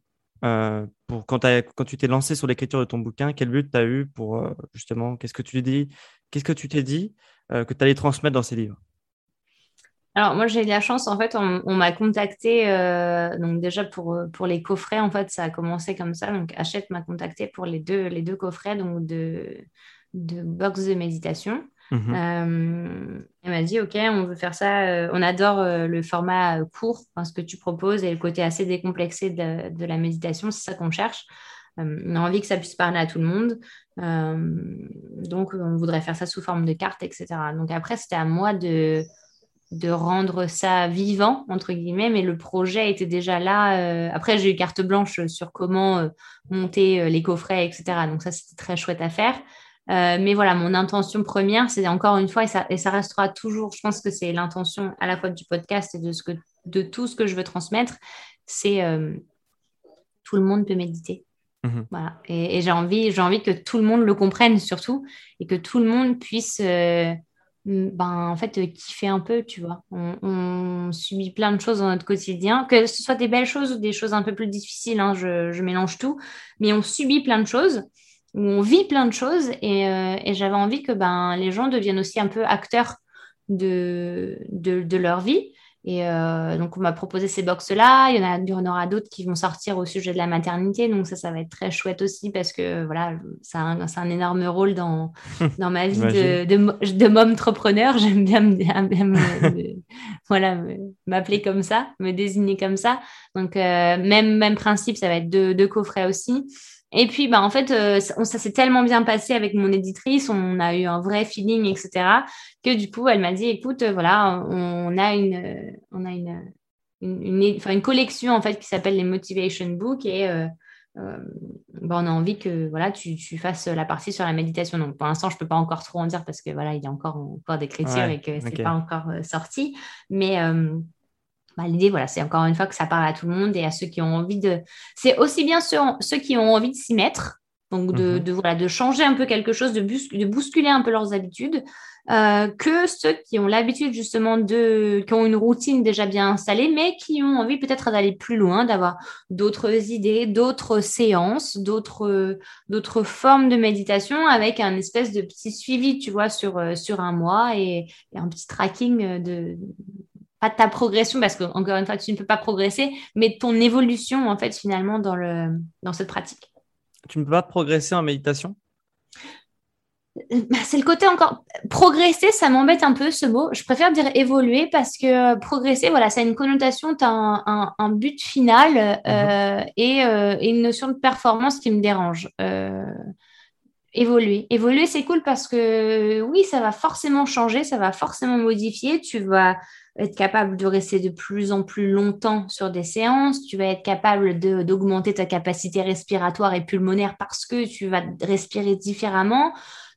euh, pour quand, tu t'es lancé sur l'écriture de ton bouquin, quel but tu as eu pour euh, justement, qu'est-ce que tu dis, qu'est-ce que tu t'es dit euh, que tu allais transmettre dans ces livres? Alors moi j'ai eu la chance en fait on, m'a contacté donc déjà pour, pour les coffrets en fait ça a commencé comme ça. Donc Hachette m'a contacté pour les deux les deux coffrets donc de de box de méditation Mhm. Euh, elle m'a dit, OK, on veut faire ça. Euh, on adore euh, le format court, ce que tu proposes et le côté assez décomplexé de, la méditation. C'est ça qu'on cherche. on a envie que ça puisse parler à tout le monde. donc, on voudrait faire ça sous forme de carte, etc. Donc, après, c'était à moi de rendre ça vivant, entre guillemets, mais le projet était déjà là. après, j'ai eu carte blanche sur comment monter les coffrets, etc. Donc, ça, c'était très chouette à faire. Euh, mais voilà, mon intention première, c'est encore une fois, et ça, et ça restera toujours, je pense que c'est l'intention à la fois du podcast et de, ce que, de tout ce que je veux transmettre, c'est euh, tout le monde peut méditer. Mhm. Voilà. Et, j'ai envie, envie que tout le monde le comprenne surtout et que tout le monde puisse euh, ben, en fait, kiffer un peu, tu vois. On, on, subit plein de choses dans notre quotidien, que ce soit des belles choses ou des choses un peu plus difficiles, hein, je, je mélange tout, mais on subit plein de choses où on vit plein de choses euh, et, j'avais envie que ben, les gens deviennent aussi un peu acteurs de, de, leur vie. Et euh, donc, on m'a proposé ces box-là. Il y en, a, il y en aura d'autres qui vont sortir au sujet de la maternité. Donc, ça, ça va être très chouette aussi parce que voilà, ça a un, un énorme rôle dans, dans ma vie de, de, de entrepreneur. J'aime bien, voilà, m'appeler comme ça, me désigner comme ça. Donc, euh, même, même principe, ça va être deux, deux coffrets aussi. Et puis, bah, en fait, euh, ça, s'est tellement bien passé avec mon éditrice, on a eu un vrai feeling, etc., que du coup, elle m'a dit, écoute, euh, voilà, on a une, euh, on a une, une, une, collection, en fait, qui s'appelle les Motivation Books, et bah, on a envie que voilà, tu, tu, fasses la partie sur la méditation. Donc, pour l'instant, je ne peux pas encore trop en dire parce que voilà, il y a encore en cours d'écriture et que ce n'est pas encore sorti. Mais bah, l'idée, voilà, c'est encore une fois que ça parle à tout le monde et à ceux qui ont envie de. C'est aussi bien ceux, ceux qui ont envie de s'y mettre, donc de, mhm. voilà, de changer un peu quelque chose, de, de bousculer un peu leurs habitudes, euh, que ceux qui ont l'habitude justement de, qui ont une routine déjà bien installée, mais qui ont envie peut-être d'aller plus loin, d'avoir d'autres idées, d'autres séances, d'autres, d'autres formes de méditation avec un espèce de petit suivi, tu vois, sur, euh, sur un mois et un petit tracking de, pas ta progression, parce que encore une fois, tu ne peux pas progresser, mais ton évolution, en fait, finalement, dans, le, dans cette pratique. Tu ne peux pas progresser en méditation? Bah, c'est le côté encore progresser, ça m'embête un peu ce mot. Je préfère dire évoluer parce que progresser, voilà, ça a une connotation, tu as un, but final euh, mhm. euh, et, une notion de performance qui me dérange. Euh, évoluer. Évoluer, c'est cool parce que oui, ça va forcément changer, ça va forcément modifier. Tu vas être capable de rester de plus en plus longtemps sur des séances, tu vas être capable d'augmenter ta capacité respiratoire et pulmonaire parce que tu vas respirer différemment,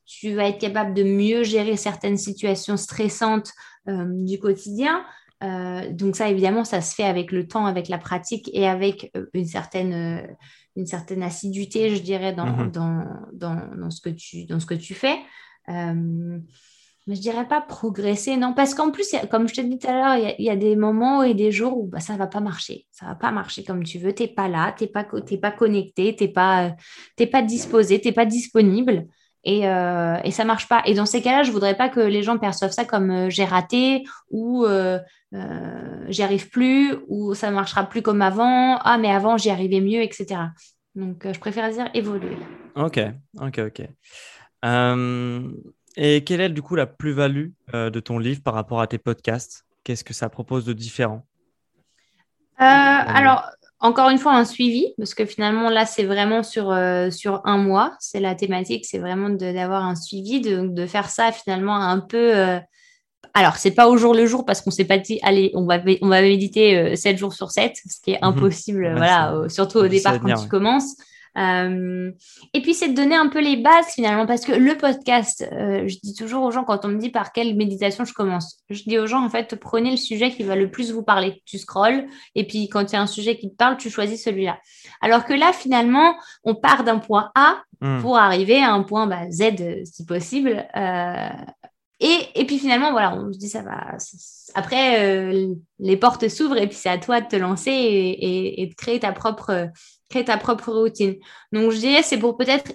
tu vas être capable de mieux gérer certaines situations stressantes du quotidien. donc ça, évidemment, ça se fait avec le temps, avec la pratique et avec une certaine une certaine assiduité, je dirais, dans, mhm. dans, dans, dans, ce, que tu, dans ce que tu fais. Euh, je dirais pas progresser, non, parce qu'en plus, comme je te dit tout à l'heure, il y, a des moments et des jours où bah, ça va pas marcher. Ça va pas marcher comme tu veux. Tu n'es pas là, tu n'es pas, pas connecté, tu n'es pas, pas disposé, tu n'es pas disponible. Et, euh, et ça marche pas. Et dans ces cas-là, je voudrais pas que les gens perçoivent ça comme euh, j'ai raté ou euh, euh, j'y arrive plus ou ça marchera plus comme avant. Ah, mais avant, j'y arrivais mieux, etc. Donc, je préfère dire évoluer. Ok, ok, ok. Et quelle est du coup la plus-value de ton livre par rapport à tes podcasts? Qu'est-ce que ça propose de différent? Alors, encore une fois, un suivi, parce que finalement, là, c'est vraiment sur, euh, sur un mois. C'est la thématique, c'est vraiment d'avoir un suivi, de, de, faire ça finalement un peu. Euh... Alors, c'est pas au jour le jour, parce qu'on s'est pas dit, allez, on va, on va méditer 7 euh, jours sur 7, ce qui est mhm. impossible, voilà, surtout au départ quand tu commences. Euh, et puis, c'est de donner un peu les bases finalement, parce que le podcast, euh, je dis toujours aux gens quand on me dit par quelle méditation je commence, je dis aux gens en fait, prenez le sujet qui va le plus vous parler. Tu scrolles, et puis quand il y a un sujet qui te parle, tu choisis celui-là. Alors que là, finalement, on part d'un point A hmm. pour arriver à un point bah, Z si possible. Euh, et, et, puis finalement, voilà, on se dit ça va. Après, les portes s'ouvrent et puis c'est à toi de te lancer et, et, de créer ta propre crée ta propre routine. Donc, je dirais, c'est pour peut-être.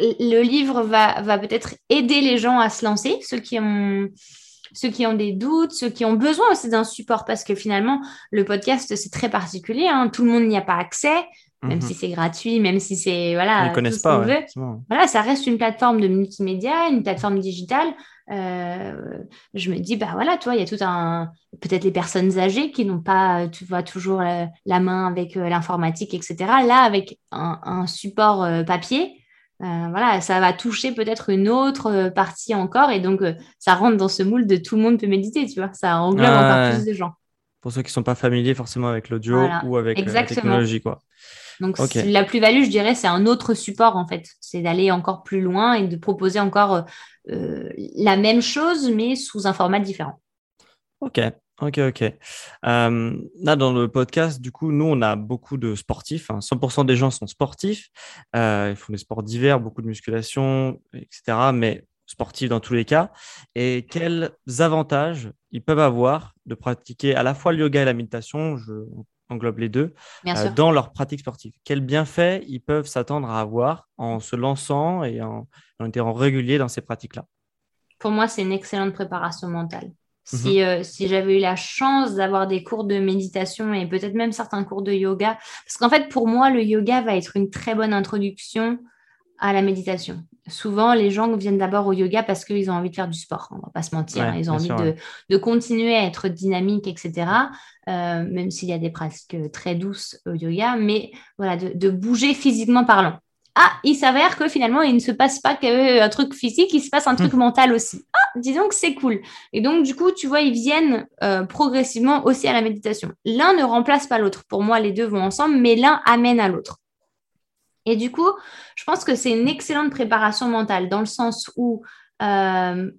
Le livre va, va peut-être aider les gens à se lancer, ceux qui ont ceux qui ont des doutes, ceux qui ont besoin aussi d'un support, parce que finalement, le podcast, c'est très particulier. Hein. Tout le monde n'y a pas accès, même mhm. si c'est gratuit, même si c'est... Voilà, Ils ne connaissent pas. Voilà, ça reste une plateforme de multimédia, une plateforme digitale. Euh, je me dis, bah voilà, toi, il y a tout un. Peut-être les personnes âgées qui n'ont pas, tu vois, toujours la, main avec euh, l'informatique, etc. Là, avec un, support euh, papier, voilà, ça va toucher peut-être une autre partie encore. Et donc, ça rentre dans ce moule de tout le monde peut méditer, tu vois. Ça englobe encore plus de gens. Pour ceux qui ne sont pas familiers forcément avec l'audio ou avec la technologie, quoi. Donc, la plus-value, je dirais, c'est un autre support, en fait. C'est d'aller encore plus loin et de proposer encore euh, la même chose, mais sous un format différent. Ok, ok, ok. Euh, là, dans le podcast, du coup, nous, on a beaucoup de sportifs. 100% hein. des gens sont sportifs. Euh, ils font des sports divers, beaucoup de musculation, etc. Mais sportifs dans tous les cas. Et quels avantages ils peuvent avoir de pratiquer à la fois le yoga et la méditation? Je, englobe les deux, euh, dans leur pratique sportive. Quels bienfaits ils peuvent s'attendre à avoir en se lançant et en, en étant réguliers dans ces pratiques-là Pour moi, c'est une excellente préparation mentale. Si, mhm. euh, si j'avais eu la chance d'avoir des cours de méditation et peut-être même certains cours de yoga, parce qu'en fait, pour moi, le yoga va être une très bonne introduction à la méditation. Souvent, les gens viennent d'abord au yoga parce qu'ils ont envie de faire du sport, on ne va pas se mentir. ils ont envie de, de, continuer à être dynamiques, etc. Euh, même s'il y a des pratiques très douces au yoga, mais voilà, de, de bouger physiquement parlant. Ah, il s'avère que finalement, il ne se passe pas qu'un truc physique, il se passe un truc mental aussi. Ah, disons que c'est cool. Et donc, du coup, tu vois, ils viennent euh, progressivement aussi à la méditation. L'un ne remplace pas l'autre. Pour moi, les deux vont ensemble, mais l'un amène à l'autre. Et du coup, je pense que c'est une excellente préparation mentale dans le sens où euh,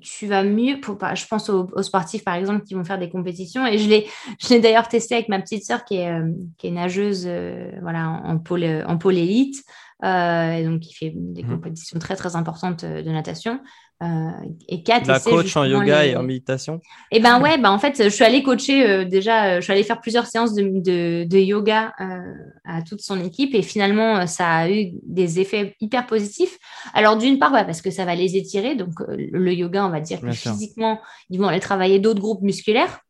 tu, vas mieux. Pour, je pense aux, sportifs, par exemple, qui vont faire des compétitions. Et je l'ai d'ailleurs testé avec ma petite sœur qui est, euh, qui est nageuse euh, voilà, en, pôle, en pôle élite. et donc, qui fait des mmh. compétitions très, très importantes de natation. Euh, et Kat, la coach en yoga et en méditation Et eh ben ouais, ben en fait, je suis allée coacher euh, déjà, euh, je suis allée faire plusieurs séances de, de, yoga à toute son équipe et finalement, ça a eu des effets hyper positifs. Alors d'une part, parce que ça va les étirer, donc le yoga, on va dire que physiquement, ils vont aller travailler d'autres groupes musculaires.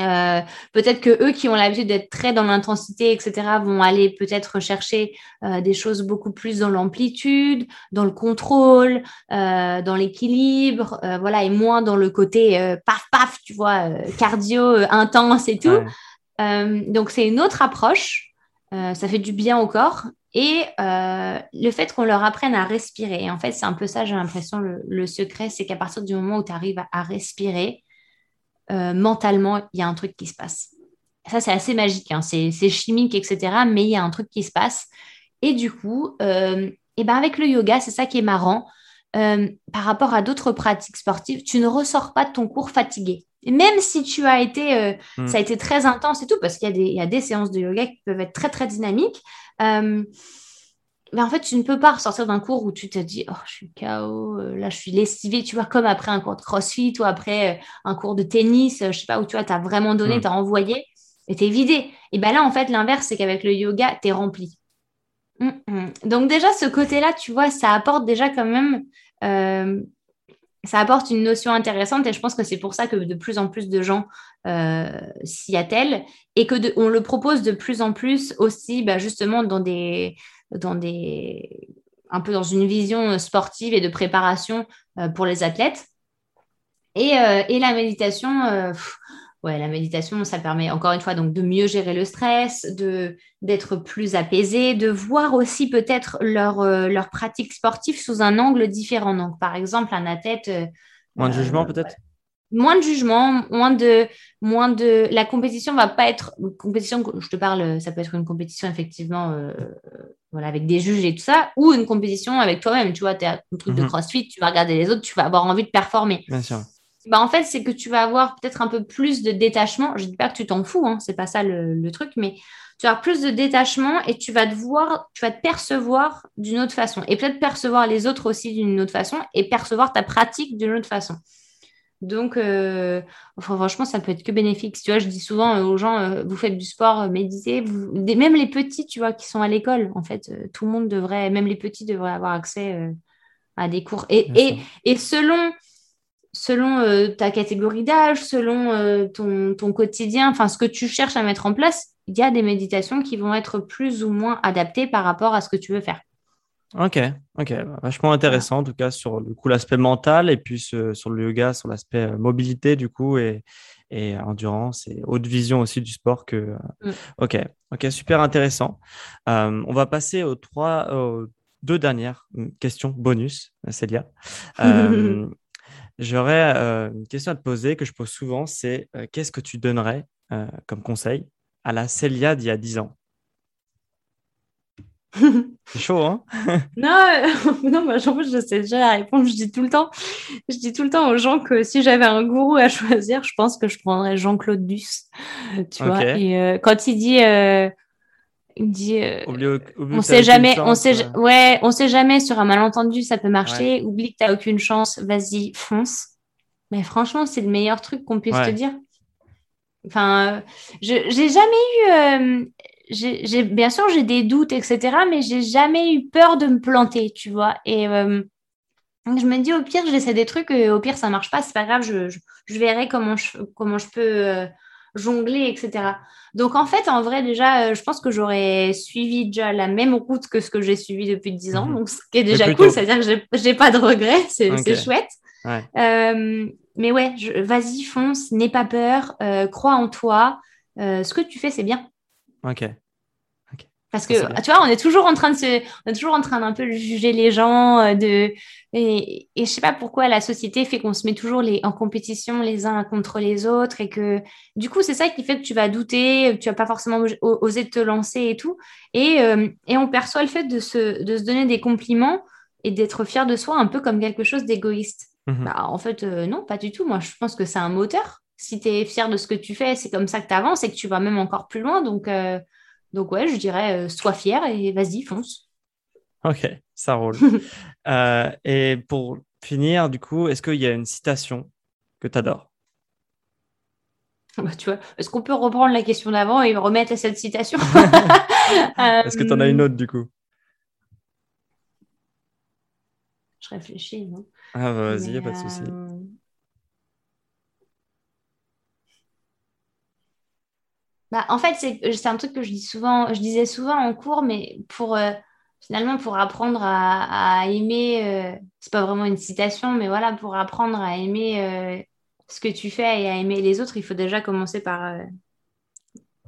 Euh, peut-être que eux qui ont l'habitude d'être très dans l'intensité, etc., vont aller peut-être chercher euh, des choses beaucoup plus dans l'amplitude, dans le contrôle, euh, dans l'équilibre, voilà, et moins dans le côté paf paf, tu vois, cardio intense et tout. donc c'est une autre approche. ça fait du bien au corps et le fait qu'on leur apprenne à respirer. en fait, c'est un peu ça, j'ai l'impression, le, secret, c'est qu'à partir du moment où tu arrives à respirer, euh, mentalement, il y a un truc qui se passe. Ça, c'est assez magique, hein. c'est chimique, etc. Mais il y a un truc qui se passe. Et du coup, euh, et ben avec le yoga, c'est ça qui est marrant. par rapport à d'autres pratiques sportives, tu ne ressors pas de ton cours fatigué. Et même si tu as été, hmm. ça a été très intense et tout, parce qu'il y, a des séances de yoga qui peuvent être très, très dynamiques mais en fait, tu ne peux pas ressortir d'un cours où tu te dis, oh, je suis KO, euh, là, je suis lessivée, tu vois, comme après un cours de crossfit ou après euh, un cours de tennis, euh, je sais pas, où tu vois, tu as vraiment donné, mm. tu as envoyé et tu es vidé. Et bien là, en fait, l'inverse, c'est qu'avec le yoga, tu es rempli. Mm, mm. Donc, déjà, ce côté-là, tu vois, ça apporte déjà quand même, ça apporte une notion intéressante et je pense que c'est pour ça que de plus en plus de gens s'y attellent et que on le propose de plus en plus aussi, bah, justement, dans des dans des, un peu dans une vision sportive et de préparation euh, pour les athlètes. Et, euh, et la méditation, euh, ouais, la méditation, ça permet encore une fois donc de mieux gérer le stress, de d'être plus apaisé, de voir aussi peut-être leur, leur pratique sportive sous un angle différent. Donc, par exemple, un athlète. Moins de jugement peut-être? Moins de jugement, moins de, moins de. La compétition va pas être une compétition. Je te parle, ça peut être une compétition effectivement, euh, voilà, avec des juges et tout ça, ou une compétition avec toi-même. Tu vois, tu as un truc de mhm. CrossFit, tu vas regarder les autres, tu vas avoir envie de performer. Bien sûr. Bah, en fait, c'est que tu vas avoir peut-être un peu plus de détachement. Je dis pas que tu t'en fous, hein, c'est pas ça le, le, truc, mais tu vas avoir plus de détachement et tu vas te voir, tu vas te percevoir d'une autre façon. Et peut-être percevoir les autres aussi d'une autre façon et percevoir ta pratique d'une autre façon. Donc, euh, franchement, ça peut être que bénéfique. Tu vois, je dis souvent euh, aux gens, euh, vous faites du sport, méditez. Même les petits, tu vois, qui sont à l'école, en fait, tout le monde devrait, même les petits devraient avoir accès à des cours. Et, et, selon, selon ta catégorie d'âge, selon ton, ton, quotidien, enfin, ce que tu cherches à mettre en place, il y a des méditations qui vont être plus ou moins adaptées par rapport à ce que tu veux faire. Ok, ok, vachement intéressant en tout cas sur le coup l'aspect mental et puis sur le yoga, sur l'aspect euh, mobilité du coup et, et endurance et haute vision aussi du sport que. Euh, mm. Ok, ok, super intéressant. Euh, on va passer aux trois, aux deux dernières mm, questions bonus, Célia. J'aurais une question à te poser que je pose souvent, c'est qu'est-ce que tu donnerais comme conseil à la Célia d'il y a 10 ans? C'est chaud, hein Non, non moi, je sais déjà la réponse. Je dis tout le temps, je dis tout le temps aux gens que si j'avais un gourou à choisir, je pense que je prendrais Jean-Claude Duss. Tu vois Et euh, quand il dit, euh, il dit, euh, on sait jamais, on sait, ouais, on sait jamais sur un malentendu, ça peut marcher. Oublie que t'as aucune chance, vas-y, fonce. Mais franchement, c'est le meilleur truc qu'on puisse te dire. Enfin, je j'ai jamais eu j'ai, bien sûr, j'ai des doutes, etc., mais j'ai jamais eu peur de me planter, tu vois. Et euh, je me dis, au pire, j'essaie des trucs, et au pire, ça marche pas, c'est pas grave, je, je, verrai comment je, comment je peux euh, jongler, etc. Donc, en fait, en vrai, déjà, euh, je pense que j'aurais suivi déjà la même route que ce que j'ai suivi depuis 10 ans, mhm. donc ce qui est déjà cool, c'est-à-dire que j'ai, j'ai pas de regrets, c'est, chouette. mais ouais, vas-y, fonce, n'aie pas peur, crois en toi. ce que tu fais, c'est bien. Ok. Parce que, tu vois, on est toujours en train de se, on est toujours en train d'un peu juger les gens, euh, de, et, et je sais pas pourquoi la société fait qu'on se met toujours les, en compétition les uns contre les autres et que, du coup, c'est ça qui fait que tu vas douter, tu vas pas forcément oser te lancer et tout. Et, euh, et on perçoit le fait de se, de se donner des compliments et d'être fier de soi un peu comme quelque chose d'égoïste. Mhm. Bah, en fait, euh, non, pas du tout. Moi, je pense que c'est un moteur. Si tu es fier de ce que tu fais, c'est comme ça que tu avances et que tu vas même encore plus loin. Donc, donc ouais, je dirais, euh, sois fier et vas-y, fonce. Ok, ça roule. Euh, et pour finir, du coup, est-ce qu'il y a une citation que tu adores bah, tu vois, est-ce qu'on peut reprendre la question d'avant et remettre à cette citation? Est-ce que tu en as une autre du coup? Je réfléchis, non? Ah, bah, vas-y, a pas de souci. Bah, en fait, c'est un truc que je dis souvent, je disais souvent en cours, mais pour euh, finalement pour apprendre à, aimer, euh, c'est pas vraiment une citation, mais voilà, pour apprendre à aimer euh, ce que tu fais et à aimer les autres, il faut déjà commencer par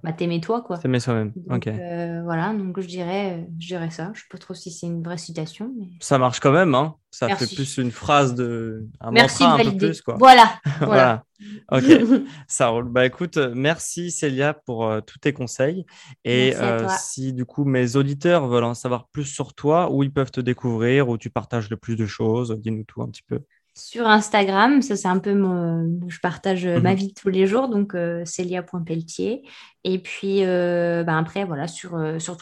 bah, t'aimer toi, quoi. T'aimer soi-même, ok. Euh, voilà, donc je dirais, je dirais ça. Je sais pas trop si c'est une vraie citation. Mais... Ça marche quand même, hein. Ça fait plus une phrase de. Un merci mantra de un peu plus, quoi. Voilà. voilà. Ok, ça roule. Bah écoute, merci Célia pour euh, tous tes conseils. Et euh, si du coup mes auditeurs veulent en savoir plus sur toi, où ils peuvent te découvrir, où tu partages le plus de choses, dis-nous tout un petit peu sur Instagram. Ça, c'est un peu mon. Je partage euh, ma mhm. vie tous les jours, donc euh, Célia.pelletier. Et puis euh, ben après, voilà, sur, sur,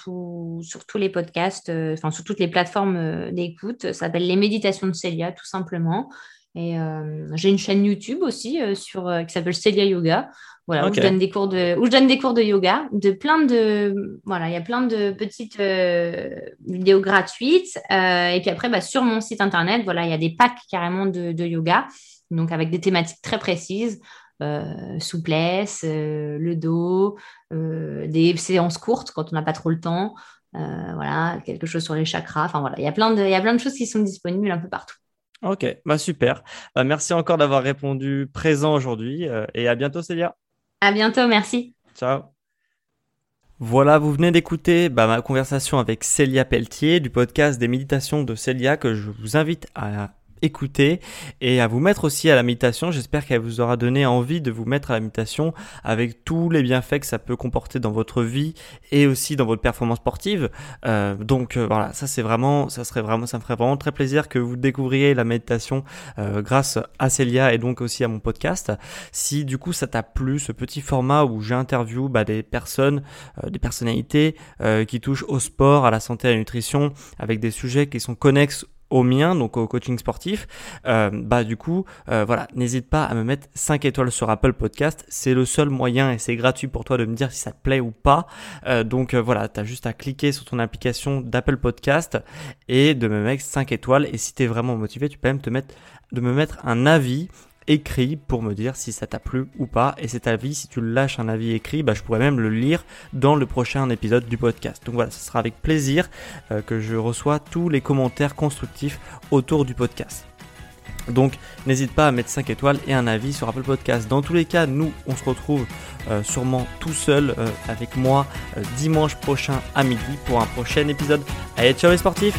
sur, tous les podcasts, enfin sur toutes les plateformes d'écoute. Ça s'appelle Les Méditations de Célia, tout simplement. Et j'ai une chaîne YouTube aussi sur, qui s'appelle Célia Yoga. Voilà, où, je donne des cours de, où je donne des cours de yoga, de plein de, voilà, il y a plein de petites euh, vidéos gratuites. Euh, et puis après, bah, sur mon site internet, voilà, il y a des packs carrément de, yoga, donc avec des thématiques très précises. Euh, souplesse, le dos, des séances courtes quand on n'a pas trop le temps, voilà, quelque chose sur les chakras. Enfin voilà, il y a plein de, il y a plein de choses qui sont disponibles un peu partout. Ok, bah super. Bah, merci encore d'avoir répondu présent aujourd'hui et à bientôt Célia. À bientôt, merci. Ciao. Voilà, vous venez d'écouter bah, ma conversation avec Célia Pelletier du podcast des méditations de Célia que je vous invite à écouter et à vous mettre aussi à la méditation. J'espère qu'elle vous aura donné envie de vous mettre à la méditation avec tous les bienfaits que ça peut comporter dans votre vie et aussi dans votre performance sportive. Euh, donc euh, voilà, ça c'est vraiment, ça serait vraiment, ça me ferait vraiment très plaisir que vous découvriez la méditation euh, grâce à Célia et donc aussi à mon podcast. Si du coup ça t'a plu, ce petit format où j'interview bah, des personnes, des personnalités qui touchent au sport, à la santé, à la nutrition, avec des sujets qui sont connexes au mien, donc au coaching sportif, euh, bah du coup, euh, voilà, n'hésite pas à me mettre 5 étoiles sur Apple Podcast. C'est le seul moyen et c'est gratuit pour toi de me dire si ça te plaît ou pas. Euh, donc voilà, tu as juste à cliquer sur ton application d'Apple Podcast et de me mettre 5 étoiles. Et si tu es vraiment motivé, tu peux même te mettre, de me mettre un avis écrit pour me dire si ça t'a plu ou pas. Et cet avis, si tu lâches un avis écrit, bah, je pourrais même le lire dans le prochain épisode du podcast. Donc voilà, ce sera avec plaisir euh, que je reçois tous les commentaires constructifs autour du podcast. Donc n'hésite pas à mettre 5 étoiles et un avis sur Apple Podcast. Dans tous les cas, nous, on se retrouve euh, sûrement tout seul euh, avec moi dimanche prochain à midi pour un prochain épisode. Allez, ciao les sportifs